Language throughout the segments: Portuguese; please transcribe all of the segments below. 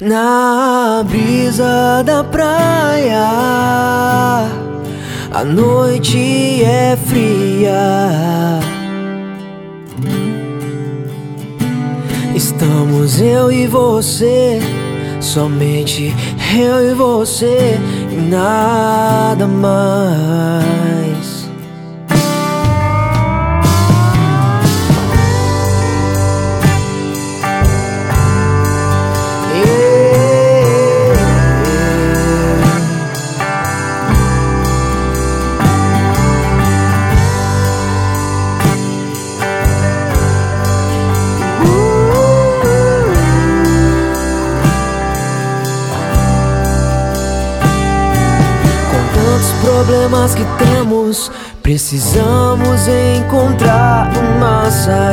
Na brisa da praia, a noite é fria. Estamos eu e você, somente eu e você e nada mais. Problemas que temos, precisamos encontrar uma saída.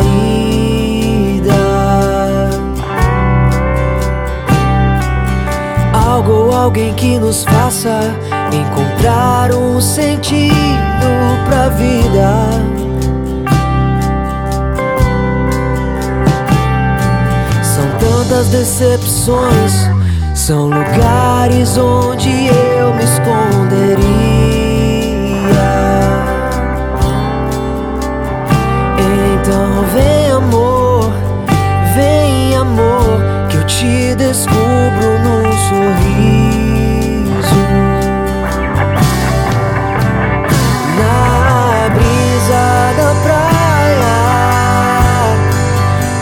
Algo ou alguém que nos faça encontrar um sentido pra vida. São tantas decepções, são lugares onde eu me esconderia. Descubro num sorriso. Na brisa da praia,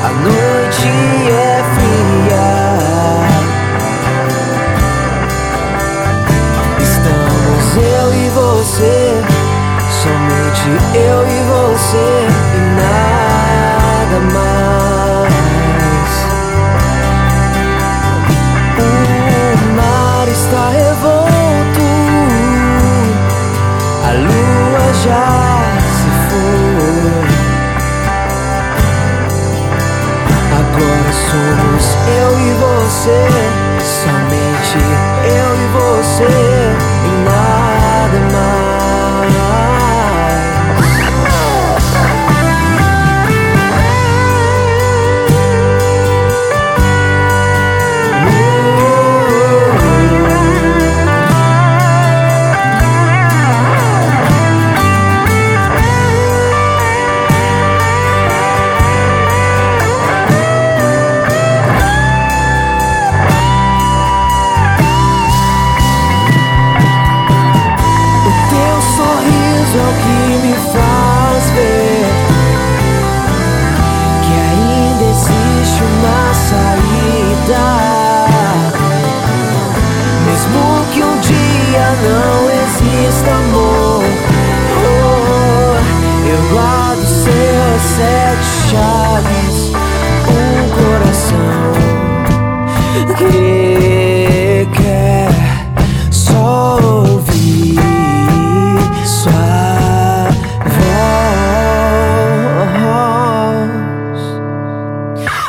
a noite é fria. Estamos eu e você, somente eu e você e nada mais. Já se foi. Agora somos eu e você, somente eu e você é o que me faz ver que ainda existe uma saída, mesmo que um dia não exista amor. Oh, eu guardo seus sete chaves, um coração que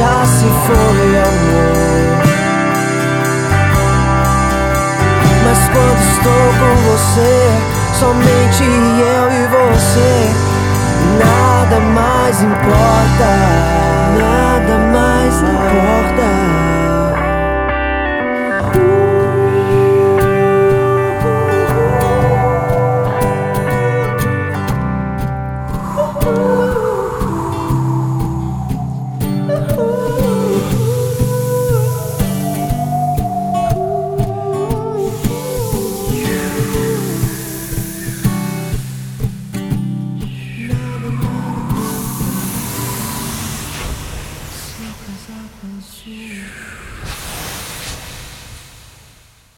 já se foi, amor. Mas quando estou com você, somente eu e você, nada mais importa.